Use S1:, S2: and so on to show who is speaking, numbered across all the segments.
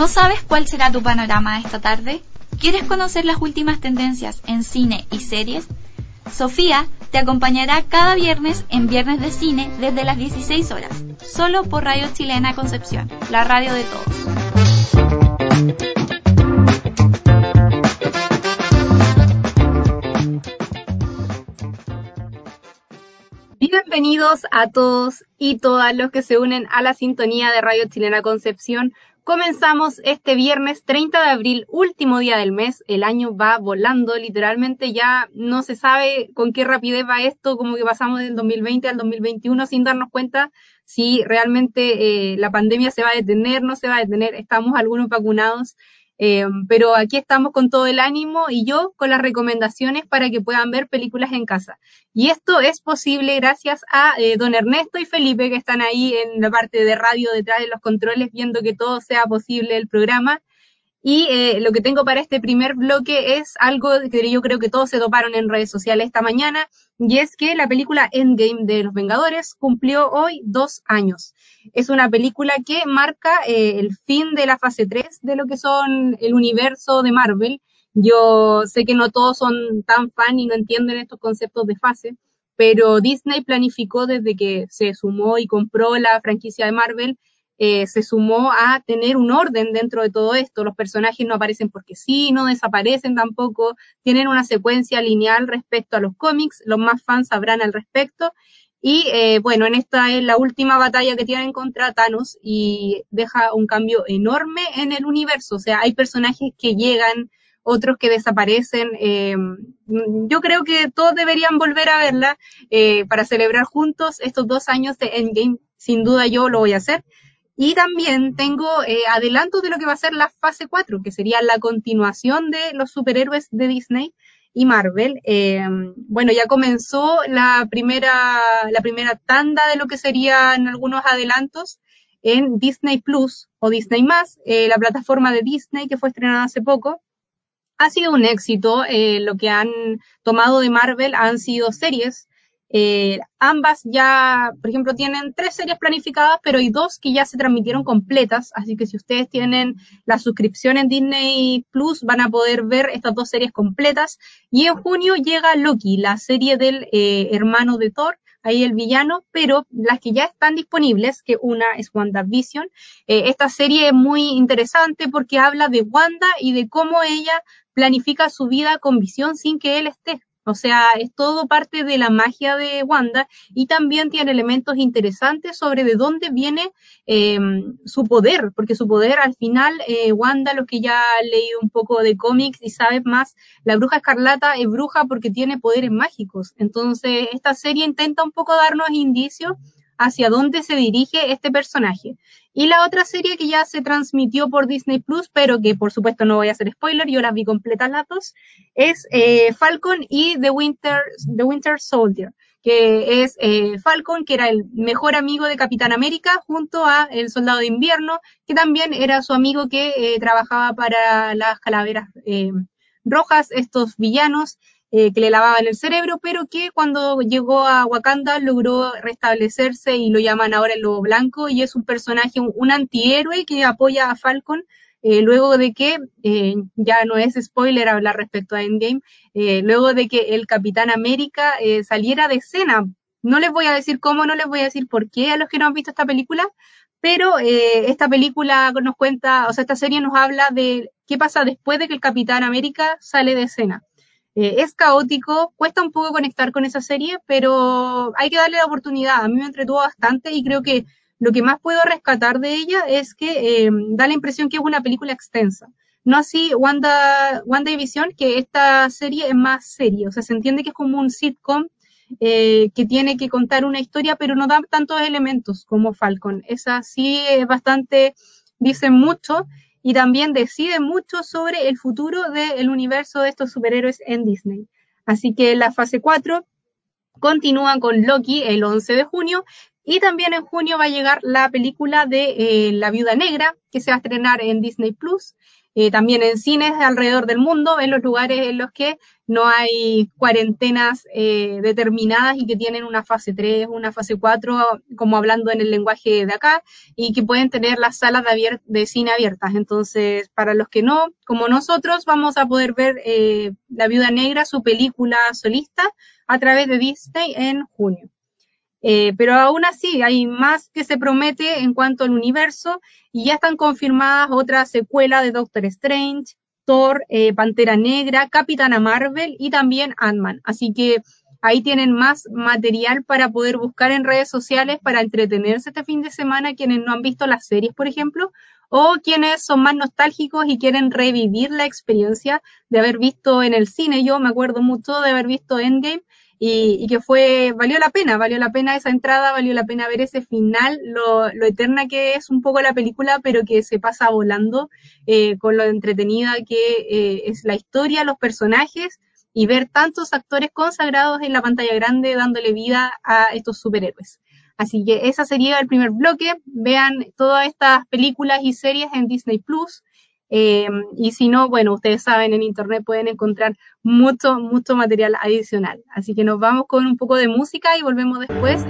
S1: ¿No sabes cuál será tu panorama esta tarde? ¿Quieres conocer las últimas tendencias en cine y series? Sofía te acompañará cada viernes en Viernes de Cine desde las 16 horas, solo por Radio Chilena Concepción, la radio de todos.
S2: Bienvenidos a todos y todas los que se unen a la sintonía de Radio Chilena Concepción. Comenzamos este viernes 30 de abril, último día del mes. El año va volando, literalmente ya no se sabe con qué rapidez va esto, como que pasamos del 2020 al 2021 sin darnos cuenta si realmente eh, la pandemia se va a detener, no se va a detener. Estamos algunos vacunados eh, pero aquí estamos con todo el ánimo y yo con las recomendaciones para que puedan ver películas en casa. Y esto es posible gracias a eh, don Ernesto y Felipe que están ahí en la parte de radio detrás de los controles viendo que todo sea posible el programa. Y eh, lo que tengo para este primer bloque es algo que yo creo que todos se toparon en redes sociales esta mañana, y es que la película Endgame de Los Vengadores cumplió hoy dos años. Es una película que marca eh, el fin de la fase 3 de lo que son el universo de Marvel. Yo sé que no todos son tan fan y no entienden estos conceptos de fase, pero Disney planificó desde que se sumó y compró la franquicia de Marvel eh, se sumó a tener un orden dentro de todo esto. Los personajes no aparecen porque sí, no desaparecen tampoco, tienen una secuencia lineal respecto a los cómics, los más fans sabrán al respecto. Y eh, bueno, en esta es la última batalla que tienen contra Thanos y deja un cambio enorme en el universo. O sea, hay personajes que llegan, otros que desaparecen. Eh, yo creo que todos deberían volver a verla para celebrar juntos estos dos años de Endgame. Sin duda yo lo voy a hacer. Y también tengo eh, adelantos de lo que va a ser la fase 4, que sería la continuación de los superhéroes de Disney y Marvel. Eh, bueno, ya comenzó la primera, la primera tanda de lo que serían algunos adelantos en Disney Plus o Disney Más, eh, la plataforma de Disney que fue estrenada hace poco. Ha sido un éxito. lo que han tomado de Marvel han sido series eh, ambas ya, por ejemplo, tienen tres series planificadas, pero hay dos que ya se transmitieron completas, así que si ustedes tienen la suscripción en Disney Plus, van a poder ver estas dos series completas. Y en junio llega Loki, la serie del eh, hermano de Thor, ahí el villano, pero las que ya están disponibles, que una es WandaVision, eh, esta serie es muy interesante porque habla de Wanda y de cómo ella planifica su vida con visión sin que él esté. O sea, es todo parte de la magia de Wanda y también tiene elementos interesantes sobre de dónde viene em, su poder, porque su poder al final, eh, Wanda, lo que ya ha leído un poco de cómics y sabe más, la bruja escarlata es bruja porque tiene poderes mágicos. Entonces, esta serie intenta un poco darnos indicios hacia dónde se dirige este personaje. Y la otra serie que ya se transmitió por Disney Plus, pero que por supuesto no voy a hacer spoiler, yo las vi completas las dos, es eh, Falcon y The Winter, The Winter Soldier, que es eh, Falcon, que era el mejor amigo de Capitán América, junto a El Soldado de Invierno, que también era su amigo que eh, trabajaba para las calaveras rojas, estos villanos eh, que le lavaban el cerebro, pero que cuando llegó a Wakanda logró restablecerse y lo llaman ahora el Lobo Blanco y es un personaje, un, antihéroe que apoya a Falcon eh, luego de que, eh, ya no es spoiler hablar respecto a Endgame, luego de que el Capitán América saliera de escena. No les voy a decir cómo, no les voy a decir por qué a los que no han visto esta película, pero esta película nos cuenta, o sea, esta serie nos habla de qué pasa después de que el Capitán América sale de escena. Eh, es caótico, cuesta un poco conectar con esa serie, pero hay que darle la oportunidad. A mí me entretuvo bastante y creo que lo que más puedo rescatar de ella es que eh, da la impresión que es una película extensa. No así Wanda, WandaVision, que esta serie es más seria, o sea, se entiende que es como un sitcom eh, que tiene que contar una historia, pero no da tantos elementos como Falcon. Esa sí es bastante, dice mucho, y también decide mucho sobre el futuro del universo de estos superhéroes en Disney. Así que la fase 4 continúa con Loki el 11 de junio y también en junio va a llegar la película de eh, La Viuda Negra que se va a estrenar en Disney Plus. Eh, también en cines alrededor del mundo, en los lugares en los que no hay cuarentenas eh, determinadas y que tienen una fase 3, una fase 4, como hablando en el lenguaje de acá, y que pueden tener las salas de, de cine abiertas. Entonces, para los que no, como nosotros, vamos a poder ver eh, La Viuda Negra, su película solista, a través de Disney en junio. Eh, pero aún así hay más que se promete en cuanto al universo y ya están confirmadas otras secuelas de Doctor Strange, Thor, eh, Pantera Negra, Capitana Marvel y también Ant-Man. Así que ahí tienen más material para poder buscar en redes sociales para entretenerse este fin de semana quienes no han visto las series, por ejemplo, o quienes son más nostálgicos y quieren revivir la experiencia de haber visto en el cine. Yo me acuerdo mucho de haber visto Endgame y, que fue, valió la pena, valió la pena esa entrada, valió la pena ver ese final, lo, eterna que es un poco la película, pero que se pasa volando eh, con lo entretenida que eh, es la historia, los personajes y ver tantos actores consagrados en la pantalla grande dándole vida a estos superhéroes. Así que ese sería el primer bloque. Vean todas estas películas y series en Disney Plus. Eh, y si no, bueno, ustedes saben, en internet pueden encontrar mucho, mucho material adicional. Así que nos vamos con un poco de música y volvemos después.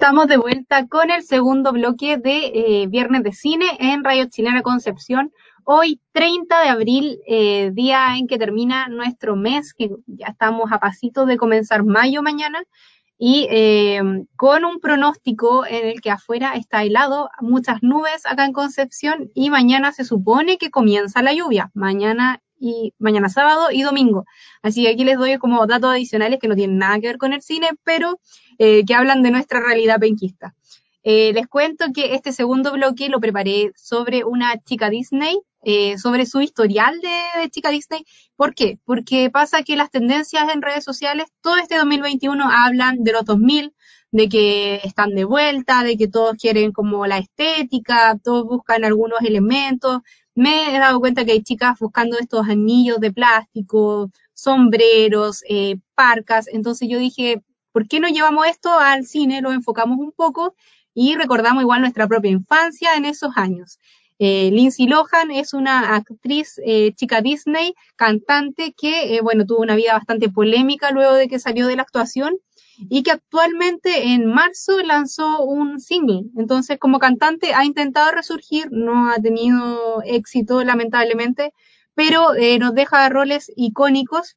S2: Estamos de vuelta con el segundo bloque de eh, Viernes de Cine en Radio Chilena Concepción. Hoy, 30 de abril, eh, día en que termina nuestro mes, que ya estamos a pasito de comenzar mayo mañana, y eh, con un pronóstico en el que afuera está helado, muchas nubes acá en Concepción, y mañana se supone que comienza la lluvia. Mañana y mañana sábado y domingo. Así que aquí les doy como datos adicionales que no tienen nada que ver con el cine, pero eh, que hablan de nuestra realidad penquista. Eh, les cuento que este segundo bloque lo preparé sobre una chica Disney, eh, sobre su historial de, de, chica Disney. ¿Por qué? Porque pasa que las tendencias en redes sociales todo este 2021 hablan de los 2000, de que están de vuelta, de que todos quieren como la estética, todos buscan algunos elementos, me he dado cuenta que hay chicas buscando estos anillos de plástico, sombreros, eh, parcas. Entonces yo dije, ¿por qué no llevamos esto al cine? Lo enfocamos un poco y recordamos igual nuestra propia infancia en esos años. Eh, Lindsay Lohan es una actriz eh, chica Disney, cantante que, eh, bueno, tuvo una vida bastante polémica luego de que salió de la actuación y que actualmente en marzo lanzó un single. Entonces, como cantante ha intentado resurgir, no ha tenido éxito lamentablemente, pero nos deja roles icónicos.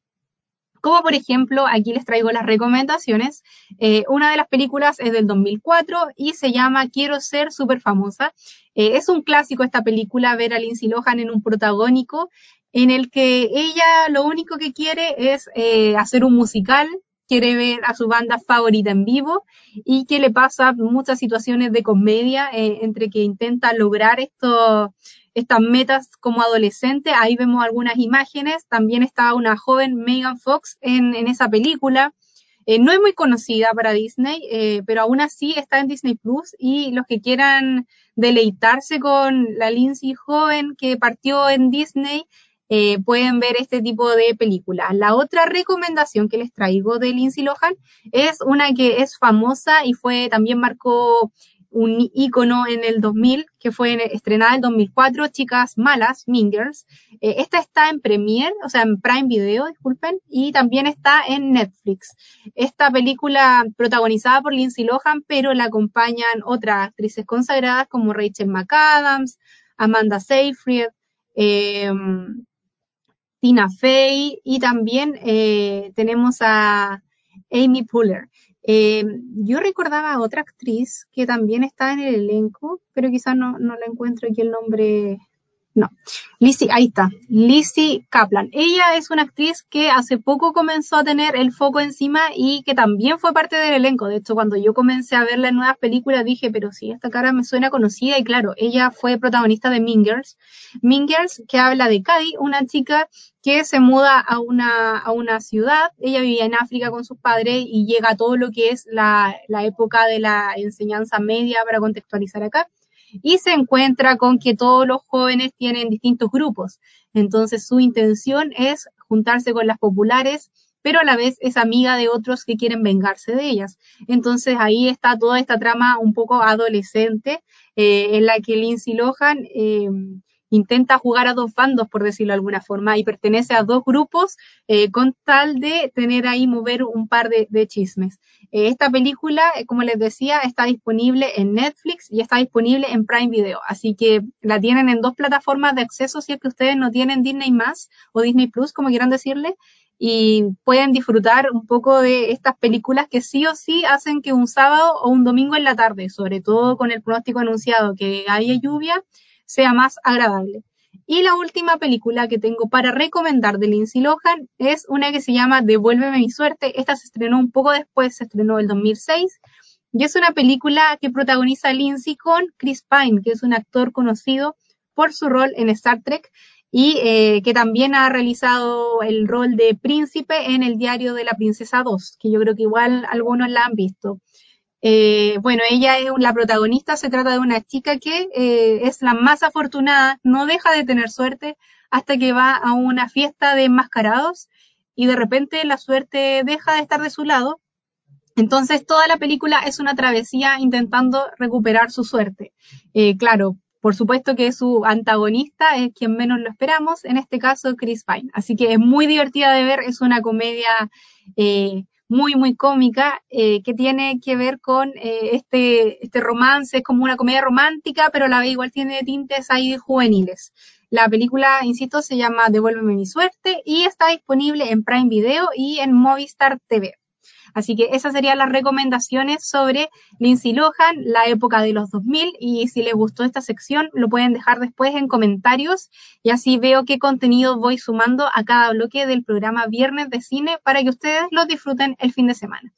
S2: Como por ejemplo, aquí les traigo las recomendaciones. Eh, una de las películas es del 2004 y se llama Quiero ser súper famosa. Eh, es un clásico esta película, ver a Lindsay Lohan en un protagónico en el que ella lo único que quiere es hacer un musical quiere ver a su banda favorita en vivo y que le pasa muchas situaciones de comedia eh, entre que intenta lograr esto, estas metas como adolescente. Ahí vemos algunas imágenes. También está una joven Megan Fox en, en esa película. Eh, no es muy conocida para Disney, eh, pero aún así está en Disney Plus y los que quieran deleitarse con la Lindsay joven que partió en Disney eh, pueden ver este tipo de películas. La otra recomendación que les traigo de Lindsay Lohan es una que es famosa y fue también marcó un icono en el 2000, que fue estrenada en el 2004, Chicas Malas, Mingers. Eh, esta está en Premiere, o sea, en Prime Video, disculpen, y también está en Netflix. Esta película protagonizada por Lindsay Lohan, pero la acompañan otras actrices consagradas como Rachel McAdams, Amanda Seyfried, eh, Tina Fey y también eh, tenemos a Amy Puller. Eh, yo recordaba a otra actriz que también está en el elenco, pero quizás no, no la encuentro aquí el nombre no, Lizzie, ahí está, Lizzie Kaplan. Ella es una actriz que hace poco comenzó a tener el foco encima y que también fue parte del elenco. De hecho, cuando yo comencé a verla en nuevas películas dije, pero sí, esta cara me suena conocida y claro, ella fue protagonista de Mingers. Mingers, que habla de Cady, una chica que se muda a una, a una ciudad. Ella vivía en África con sus padres y llega a todo lo que es la, la época de la enseñanza media para contextualizar acá y se encuentra con que todos los jóvenes tienen distintos grupos. Entonces su intención es juntarse con las populares, pero a la vez es amiga de otros que quieren vengarse de ellas. Entonces ahí está toda esta trama un poco adolescente eh, en la que Lindsay Lohan eh, intenta jugar a dos bandos, por decirlo de alguna forma, y pertenece a dos grupos eh, con tal de tener ahí mover un par de, chismes. Eh, esta película, eh, como les decía, está disponible en Netflix y está disponible en Prime Video, así que la tienen en dos plataformas de acceso si es que ustedes no tienen Disney más o Disney Plus, como quieran decirle, y pueden disfrutar un poco de estas películas que sí o sí hacen que un sábado o un domingo en la tarde, sobre todo con el pronóstico anunciado que haya lluvia, sea más agradable. Y la última película que tengo para recomendar de Lindsay Lohan es una que se llama Devuélveme mi suerte. Esta se estrenó un poco después, se estrenó el 2006. Y es una película que protagoniza Lindsay con Chris Pine, que es un actor conocido por su rol en Star Trek y eh, que también ha realizado el rol de príncipe en el diario de la princesa 2, que yo creo que igual algunos la han visto. Eh, bueno, ella es la protagonista, se trata de una chica que eh, es la más afortunada, no deja de tener suerte hasta que va a una fiesta de enmascarados y de repente la suerte deja de estar de su lado. Entonces toda la película es una travesía intentando recuperar su suerte. Eh, claro, por supuesto que su antagonista es quien menos lo esperamos, en este caso Chris Pine. Así que es muy divertida de ver, es una comedia muy, muy cómica, eh, que tiene que ver con eh, este, este romance, es como una comedia romántica, pero la vez igual tiene tintes ahí juveniles. La película, insisto, se llama Devuélveme mi suerte y está disponible en Prime Video y en Movistar TV. Así que esas serían las recomendaciones sobre Lindsay Lohan, la época de los 2000, y si les gustó esta sección, lo pueden dejar después en comentarios y así veo qué contenido voy sumando a cada bloque del programa Viernes de Cine para que ustedes lo disfruten el fin de semana.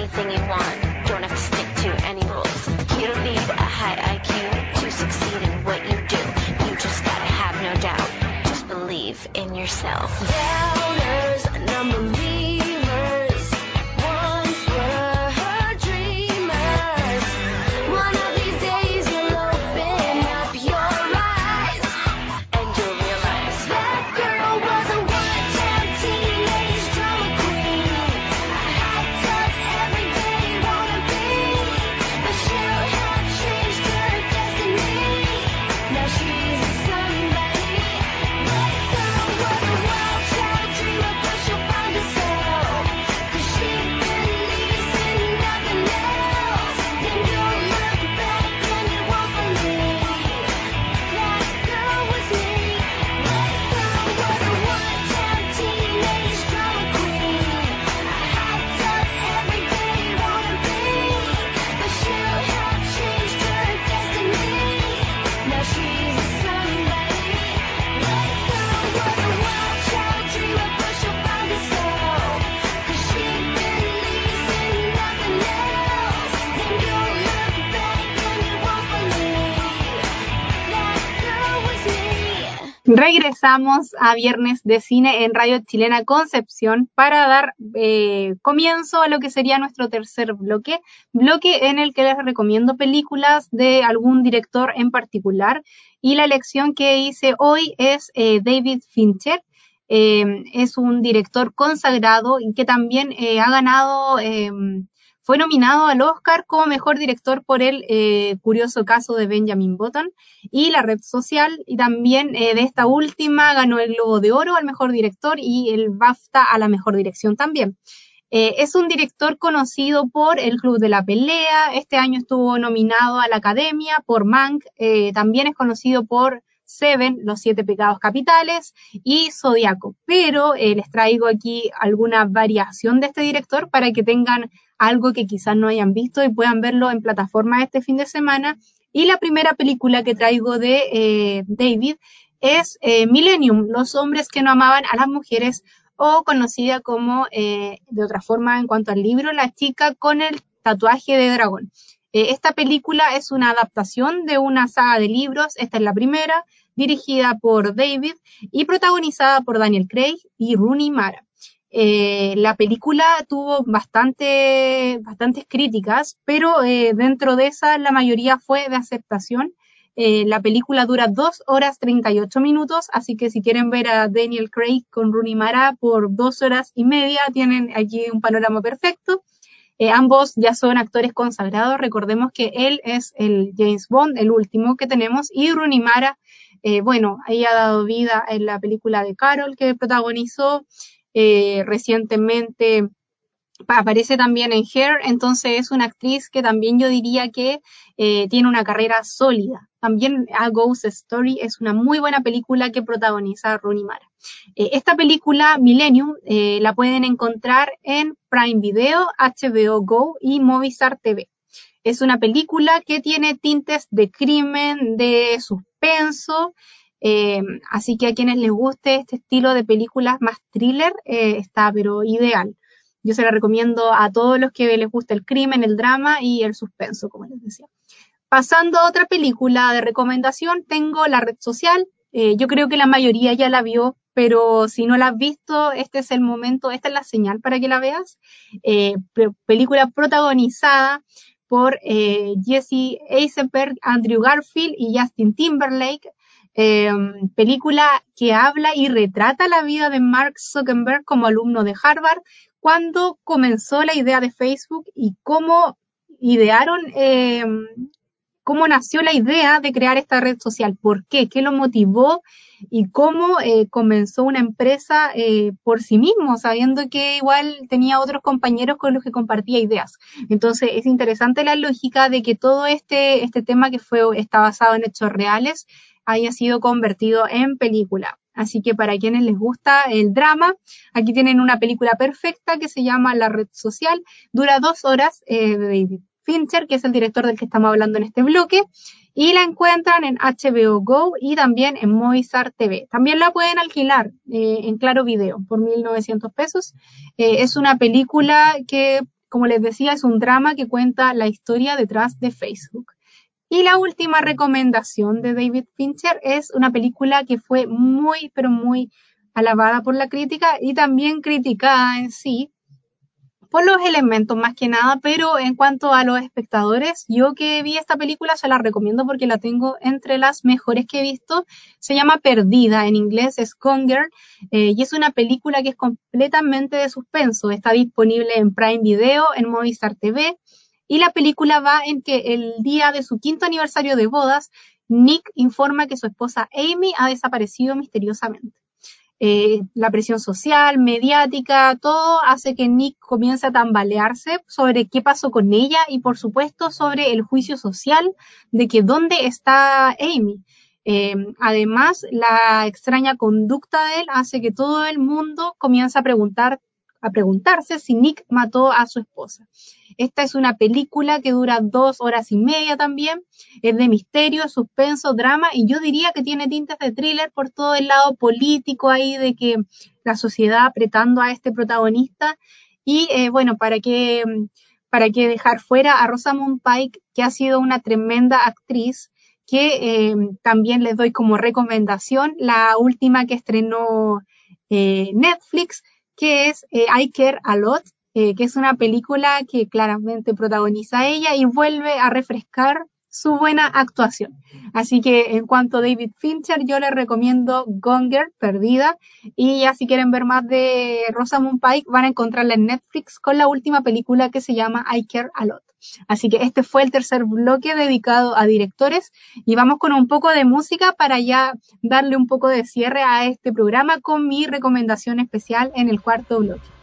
S3: anything you want. Don't have to stick to any rules. You don't need a high IQ to succeed in what you do. You just gotta have no doubt. Just believe in yourself. Doubters, number unbelievers.
S2: Regresamos a Viernes de Cine en Radio Chilena Concepción para dar eh, comienzo a lo que sería nuestro tercer bloque, bloque en el que les recomiendo películas de algún director en particular. Y la elección que hice hoy es eh, David Fincher. Eh, es un director consagrado y que también ha ganado fue nominado al Oscar como mejor director por el eh, curioso caso de Benjamin Button y la red social. Y también eh, de esta última ganó el Globo de Oro al mejor director y el BAFTA a la mejor dirección también. Eh, es un director conocido por el Club de la Pelea. Este año estuvo nominado a la Academia por Mank. también es conocido por Seven, Los Siete Pecados Capitales y Zodiaco. Pero les traigo aquí alguna variación de este director para que tengan algo que quizás no hayan visto y puedan verlo en plataforma este fin de semana. Y la primera película que traigo de eh, David es eh, Millennium, Los hombres que no amaban a las mujeres, o conocida como, eh, de otra forma en cuanto al libro, La chica con el tatuaje de dragón. Esta película es una adaptación de una saga de libros, esta es la primera, dirigida por David y protagonizada por Daniel Craig y Rooney Mara. Eh, la película tuvo bastante, bastantes críticas, pero eh, dentro de esas la mayoría fue de aceptación. Eh, la película dura 2 horas 38 minutos, así que si quieren ver a Daniel Craig con Rooney Mara por 2 horas y media, tienen aquí un panorama perfecto. Ambos ya son actores consagrados. Recordemos que él es el James Bond, el último que tenemos, y Rooney Mara, bueno, ahí ha dado vida en la película de Carol que protagonizó. Eh, recientemente aparece también en Hair, entonces es una actriz que también yo diría que eh, tiene una carrera sólida. También A Ghost Story es una muy buena película que protagoniza Rooney Mara. Eh, esta película, Millennium, la pueden encontrar en Prime Video, HBO Go y Movistar TV. Es una película que tiene tintes de crimen, de suspenso, eh, así que a quienes les guste este estilo de películas más thriller, eh, está pero ideal. Yo se la recomiendo a todos los que les guste el crimen, el drama y el suspenso, como les decía. Pasando a otra película de recomendación, tengo La Red Social. Eh, yo creo que la mayoría ya la vio, pero si no la has visto, este es el momento, esta es la señal para que la veas. película protagonizada por Jesse Eisenberg, Andrew Garfield y Justin Timberlake. Película que habla y retrata la vida de Mark Zuckerberg como alumno de Harvard cuando comenzó la idea de Facebook y cómo idearon, em, cómo nació la idea de crear esta red social, por qué, qué lo motivó y cómo eh, comenzó una empresa eh, por sí mismo, sabiendo que igual tenía otros compañeros con los que compartía ideas. Entonces es interesante la lógica de que todo este, este tema que fue, está basado en hechos reales haya sido convertido en película. Así que para quienes les gusta el drama, aquí tienen una película perfecta que se llama La Red Social. Dura dos horas eh, de David Fincher, que es el director del que estamos hablando en este bloque. Y la encuentran en HBO Go y también en Movistar TV. También la pueden alquilar eh, en Claro Video por 1.900 pesos. Eh, es una película que, como les decía, es un drama que cuenta la historia detrás de Facebook. Y la última recomendación de David Fincher es una película que fue muy, pero muy alabada por la crítica y también criticada en sí por los elementos más que nada, pero en cuanto a los espectadores, yo que vi esta película se la recomiendo porque la tengo entre las mejores que he visto. Se llama Perdida, en inglés es eh, y es una película que es completamente de suspenso. Está disponible en Prime Video, en Movistar TV, y la película va en que el día de su quinto aniversario de bodas, Nick informa que su esposa Amy ha desaparecido misteriosamente. Eh, la presión social, mediática, todo hace que Nick comience a tambalearse sobre qué pasó con ella y por supuesto sobre el juicio social de que dónde está Amy. Eh, además, la extraña conducta de él hace que todo el mundo comience a preguntar a preguntarse si Nick mató a su esposa. Esta es una película que dura dos horas y media también, es de misterio, suspenso, drama y yo diría que tiene tintes de thriller por todo el lado político ahí de que la sociedad apretando a este protagonista y eh, bueno, para qué para que dejar fuera a Rosamund Pike, que ha sido una tremenda actriz, que eh, también les doy como recomendación la última que estrenó eh, Netflix, que es eh, I Care a Lot, eh, que es una película que claramente protagoniza ella y vuelve a refrescar su buena actuación. Así que en cuanto a David Fincher, yo les recomiendo Gonger, Perdida, y ya si quieren ver más de Rosamund Pike, van a encontrarla en Netflix con la última película que se llama I Care a Lot. Así que este fue el tercer bloque dedicado a directores y vamos con un poco de música para ya darle un poco de cierre a este programa con mi recomendación especial en el cuarto bloque.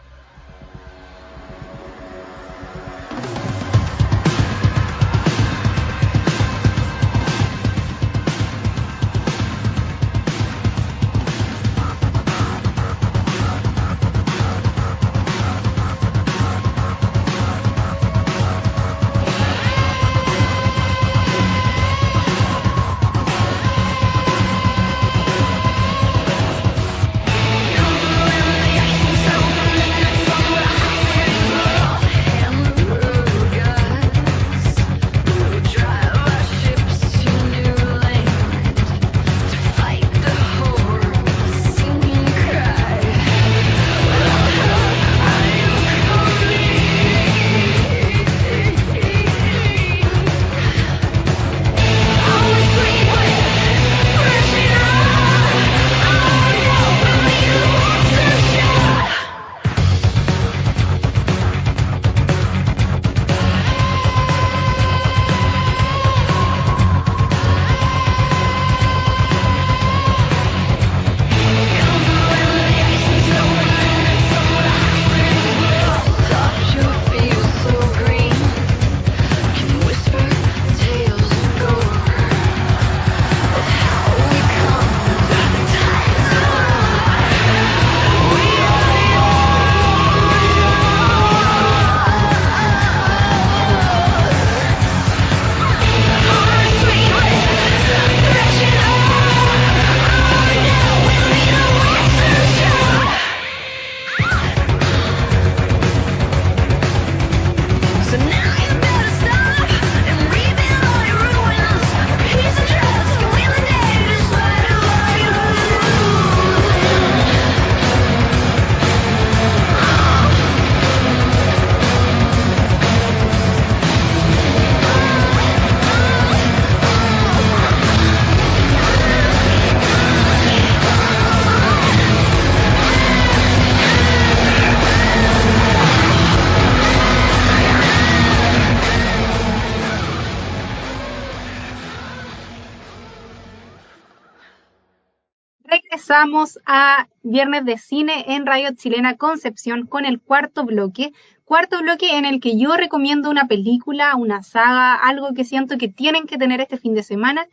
S2: Regresamos a Viernes de Cine en Radio Chilena Concepción con el cuarto bloque. Cuarto bloque en el que yo recomiendo una película, una saga, algo que siento que tienen que tener este fin de semana.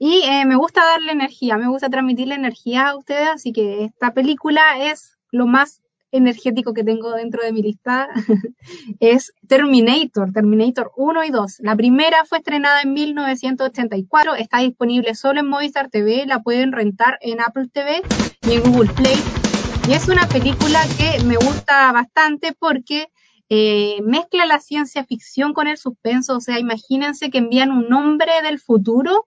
S2: Y eh, me gusta darle energía, me gusta transmitirle energía a ustedes, así que esta película es lo más energético que tengo dentro de mi lista es Terminator, Terminator 1 y 2. La primera fue estrenada en 1984, está disponible solo en Movistar TV, la pueden rentar en Apple TV y en Google Play. Y es una película que me gusta bastante porque eh, mezcla la ciencia ficción con el suspenso, o sea, imagínense que envían un hombre del futuro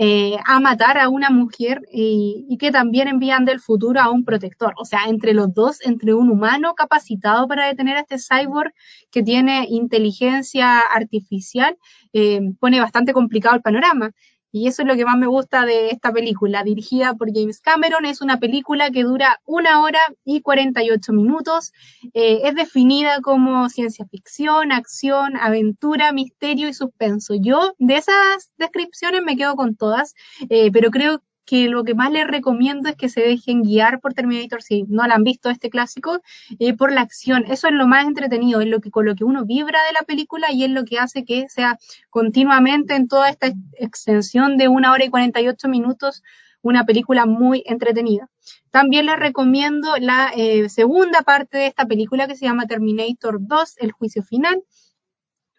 S2: eh, a matar a una mujer y, que también envían del futuro a un protector. O sea, entre los dos, entre un humano capacitado para detener a este cyborg que tiene inteligencia artificial, eh, pone bastante complicado el panorama. Y eso es lo que más me gusta de esta película, dirigida por James Cameron. Es una película que dura una hora y 48 minutos. Eh, es definida como ciencia ficción, acción, aventura, misterio y suspenso. Yo de esas descripciones me quedo con todas, eh, pero creo que lo que más les recomiendo es que se dejen guiar por Terminator, si no la han visto este clásico, eh, por la acción. Eso es lo más entretenido, es lo que con lo que uno vibra de la película y es lo que hace que sea continuamente en toda esta extensión de una hora y 48 minutos una película muy entretenida. También les recomiendo la eh, segunda parte de esta película que se llama Terminator 2, El juicio final,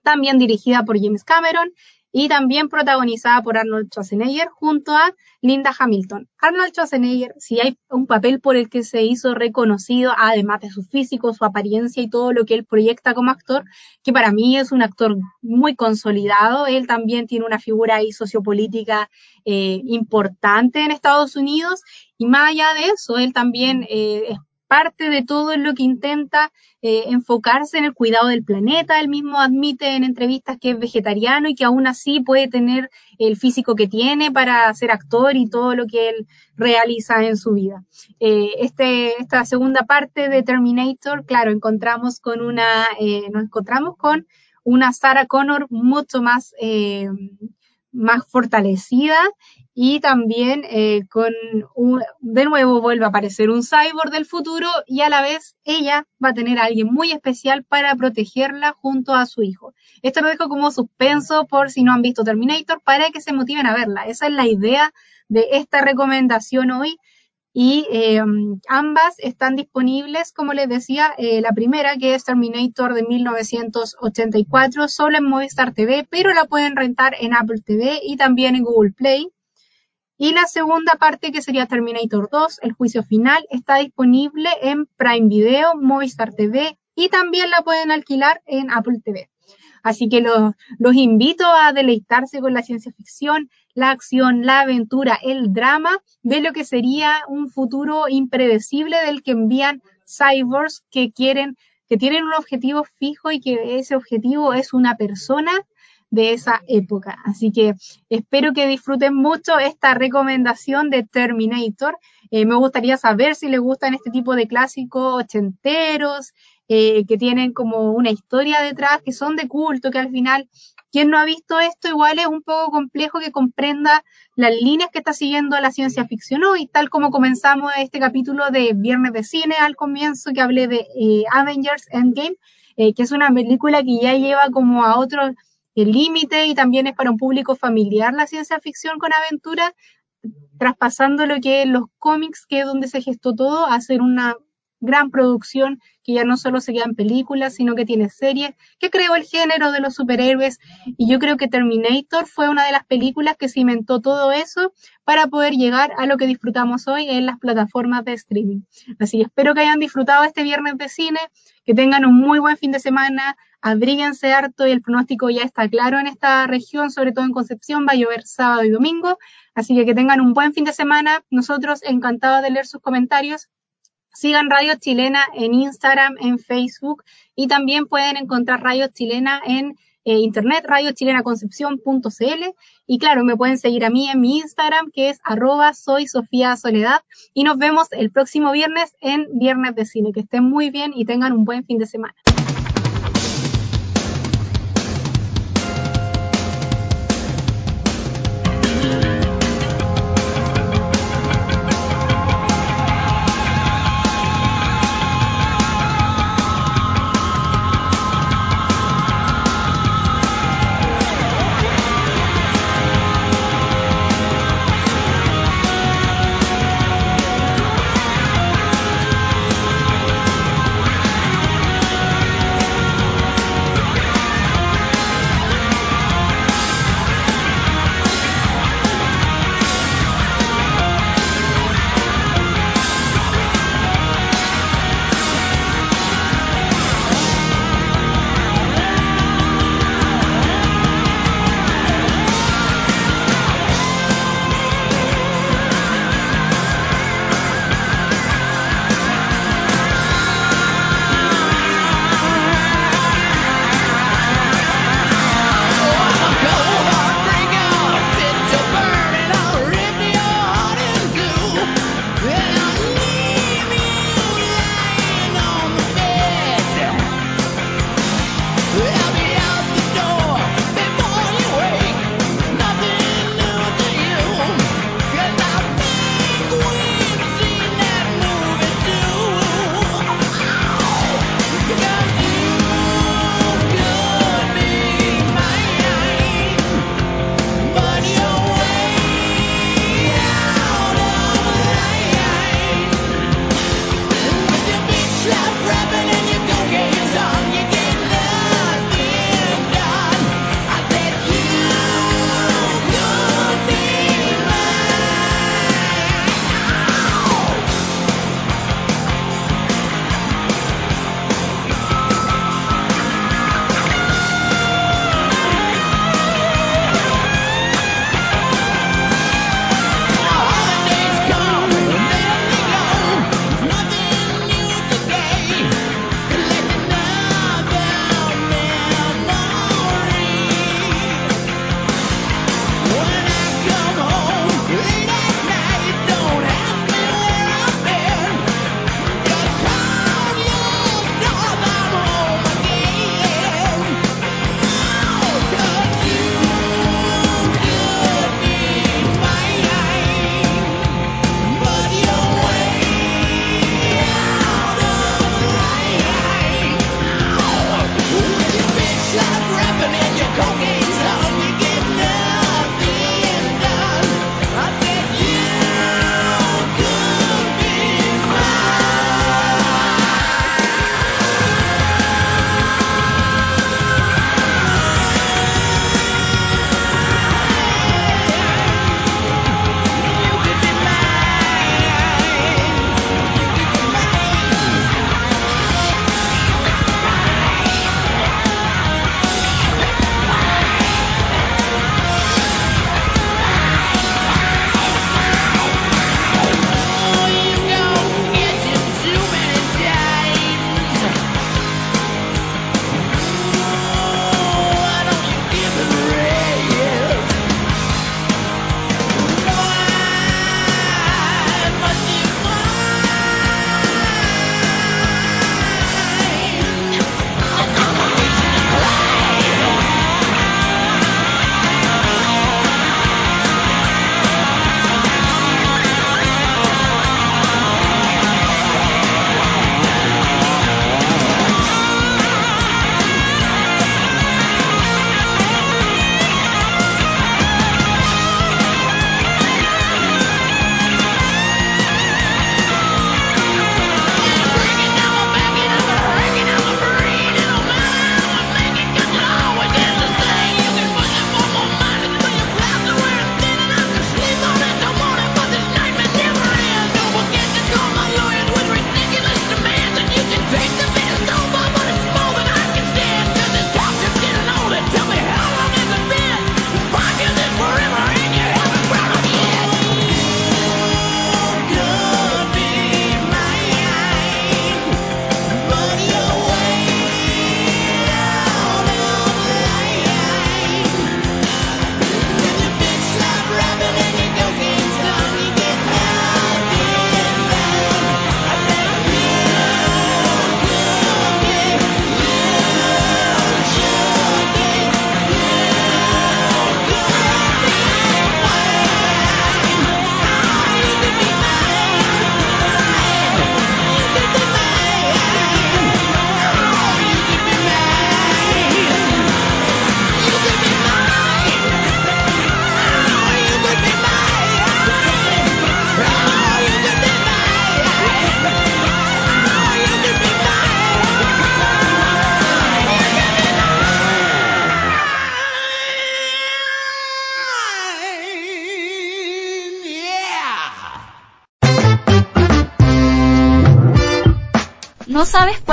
S2: también dirigida por James Cameron y también protagonizada por Arnold Schwarzenegger junto a Linda Hamilton. Arnold Schwarzenegger, si hay un papel por el que se hizo reconocido, además de su físico, su apariencia y todo lo que él proyecta como actor, que para mí es un actor muy consolidado, él también tiene una figura sociopolítica eh, importante en Estados Unidos y más allá de eso, él también eh, es parte de todo lo que intenta eh, enfocarse en el cuidado del planeta. Él mismo admite en entrevistas que es vegetariano y que aún así puede tener el físico que tiene para ser actor y todo lo que él realiza en su vida. Eh, este, esta segunda parte de Terminator, claro, encontramos con una, eh, nos encontramos con una Sarah Connor mucho más eh, más fortalecida y también eh, con de nuevo vuelve a aparecer un cyborg del futuro y a la vez ella va a tener a alguien muy especial para protegerla junto a su hijo. Esto lo dejo como suspenso por si no han visto Terminator para que se motiven a verla. Esa es la idea de esta recomendación hoy y eh, ambas están disponibles, como les decía, eh, la primera que es Terminator de 1984, solo en Movistar TV, pero la pueden rentar en Apple TV y también en Google Play. Y la segunda parte, que sería Terminator 2, el juicio final, está disponible en Prime Video, Movistar TV y también la pueden alquilar en Apple TV. Así que los, los invito a deleitarse con la ciencia ficción, la acción, la aventura, el drama de lo que sería un futuro impredecible del que envían cyborgs que quieren, que tienen un objetivo fijo y que ese objetivo es una persona de esa época. Así que espero que disfruten mucho esta recomendación de Terminator. Eh, me gustaría saber si les gustan este tipo de clásicos ochenteros, eh, que tienen como una historia detrás, que son de culto, que al final, quien no ha visto esto, igual es un poco complejo que comprenda las líneas que está siguiendo la ciencia ficción hoy, tal como comenzamos este capítulo de Viernes de Cine al comienzo, que hablé de eh, Avengers Endgame, eh, que es una película que ya lleva como a otro el límite y también es para un público familiar la ciencia ficción con aventura, traspasando lo que es los cómics, que es donde se gestó todo, a hacer una gran producción que ya no solo se queda en películas, sino que tiene series, que creó el género de los superhéroes. Y yo creo que Terminator fue una de las películas que cimentó todo eso para poder llegar a lo que disfrutamos hoy en las plataformas de streaming. Así que espero que hayan disfrutado este viernes de cine, que tengan un muy buen fin de semana, abríguense harto y el pronóstico ya está claro en esta región, sobre todo en Concepción, va a llover sábado y domingo. Así que que tengan un buen fin de semana. Nosotros encantados de leer sus comentarios Sigan Radio Chilena en Instagram, en Facebook y también pueden encontrar Radio Chilena en eh, internet, radiochilenaconcepción.cl y claro, me pueden seguir a mí en mi Instagram que es arroba soy Sofía Soledad y nos vemos el próximo viernes en Viernes de Cine. Que estén muy bien y tengan un buen fin de semana.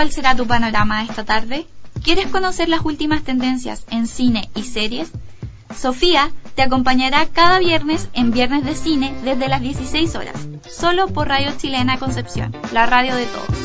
S1: Cuál será tu panorama esta tarde? ¿Quieres conocer las últimas tendencias en cine y series? Sofía te acompañará cada viernes en Viernes de Cine desde las 16 horas, solo por Radio Chilena Concepción, la radio de todos.